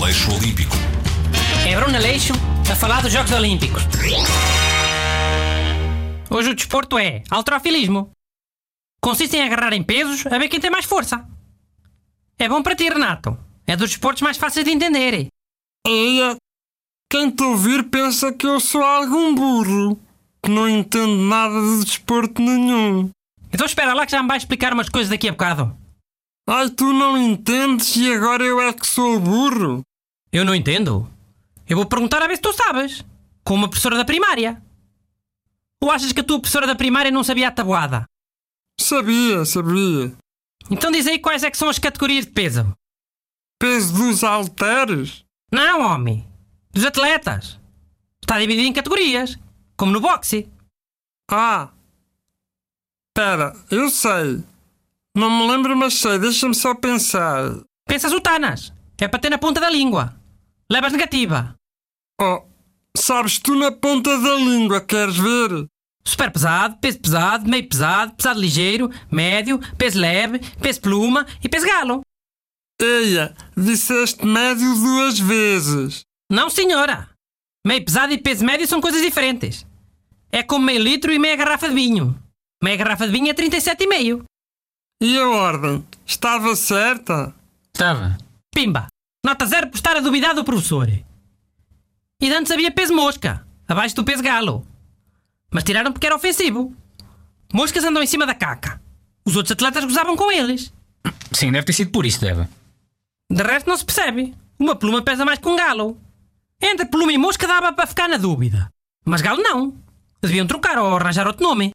Aleixo Olímpico. É Bruno Aleixo a falar dos Jogos Olímpicos. Hoje o desporto é alterofilismo. Consiste em agarrar em pesos a ver quem tem mais força. É bom para ti, Renato. É dos desportos mais fáceis de entender. Eia, quem te ouvir pensa que eu sou algum burro, que não entendo nada de desporto nenhum. Então espera lá que já me vais explicar umas coisas daqui a bocado. Ai, tu não entendes e agora eu é que sou o burro? Eu não entendo. Eu vou perguntar a ver se tu sabes. Com uma professora da primária. Ou achas que a tua professora da primária não sabia a tabuada? Sabia, sabia. Então diz aí quais é que são as categorias de peso. Peso dos halteres? Não, homem. Dos atletas. Está dividido em categorias. Como no boxe. Ah. Pera, eu sei. Não me lembro, mas sei. Deixa-me só pensar. Pensas o Tanas. É para ter na ponta da língua. Levas negativa. Oh, sabes tu na ponta da língua, queres ver? Super pesado, peso pesado, meio pesado, pesado ligeiro, médio, peso leve, peso pluma e peso galo. Eia, disseste médio duas vezes. Não, senhora. Meio pesado e peso médio são coisas diferentes. É como meio litro e meia garrafa de vinho. Meia garrafa de vinho é 37,5. E a ordem? Estava certa? Estava. Pimba! Nota zero por estar a duvidar do professor. E antes havia peso mosca, abaixo do peso galo. Mas tiraram porque era ofensivo. Moscas andam em cima da caca. Os outros atletas gozavam com eles. Sim, deve ter sido por isso, deve. De resto não se percebe. Uma pluma pesa mais que um galo. Entre pluma e mosca dava para ficar na dúvida. Mas galo não. Deviam trocar ou arranjar outro nome.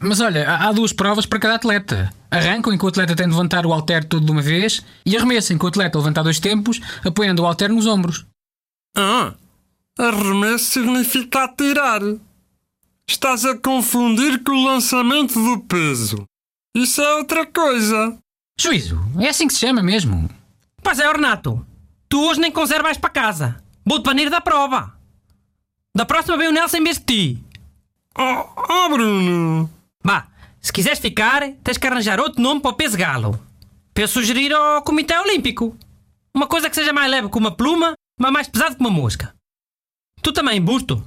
Mas olha, há duas provas para cada atleta. Arrancam em que o atleta tem de levantar o halter todo de uma vez e arremessam em que o atleta levanta dois tempos, apoiando o halter nos ombros. Ah, arremesso significa atirar. Estás a confundir com o lançamento do peso. Isso é outra coisa. Juízo, é assim que se chama mesmo. Pois é, Renato. Tu hoje nem com zero vais para casa. Vou-te banir da prova. Da próxima vem o Nelson em vez de ti. Oh, oh Bruno. Vá, se quiseres ficar, tens que arranjar outro nome para o peso galo. Para eu sugerir ao Comitê Olímpico. Uma coisa que seja mais leve que uma pluma, mas mais pesado que uma mosca. Tu também, busto.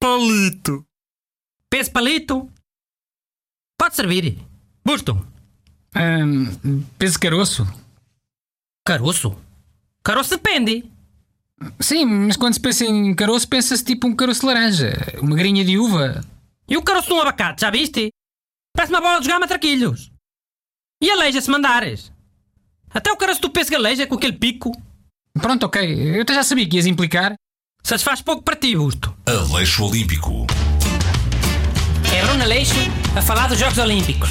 Palito. Peso palito. Pode servir. Busto. Ahm, peso caroço. Caroço. Caroço depende. Sim, mas quando se pensa em caroço, pensa-se tipo um caroço de laranja, uma garinha de uva. E o caroço de um abacate, já viste? Parece uma bola de jogar matraquilhos. E aleija se mandares. Até o caroço do peso galeja com aquele pico. Pronto, ok, eu até já sabia que ias implicar. Satisfaz pouco para ti, Busto. Aleixo Olímpico. É Bruno Aleixo a falar dos Jogos Olímpicos.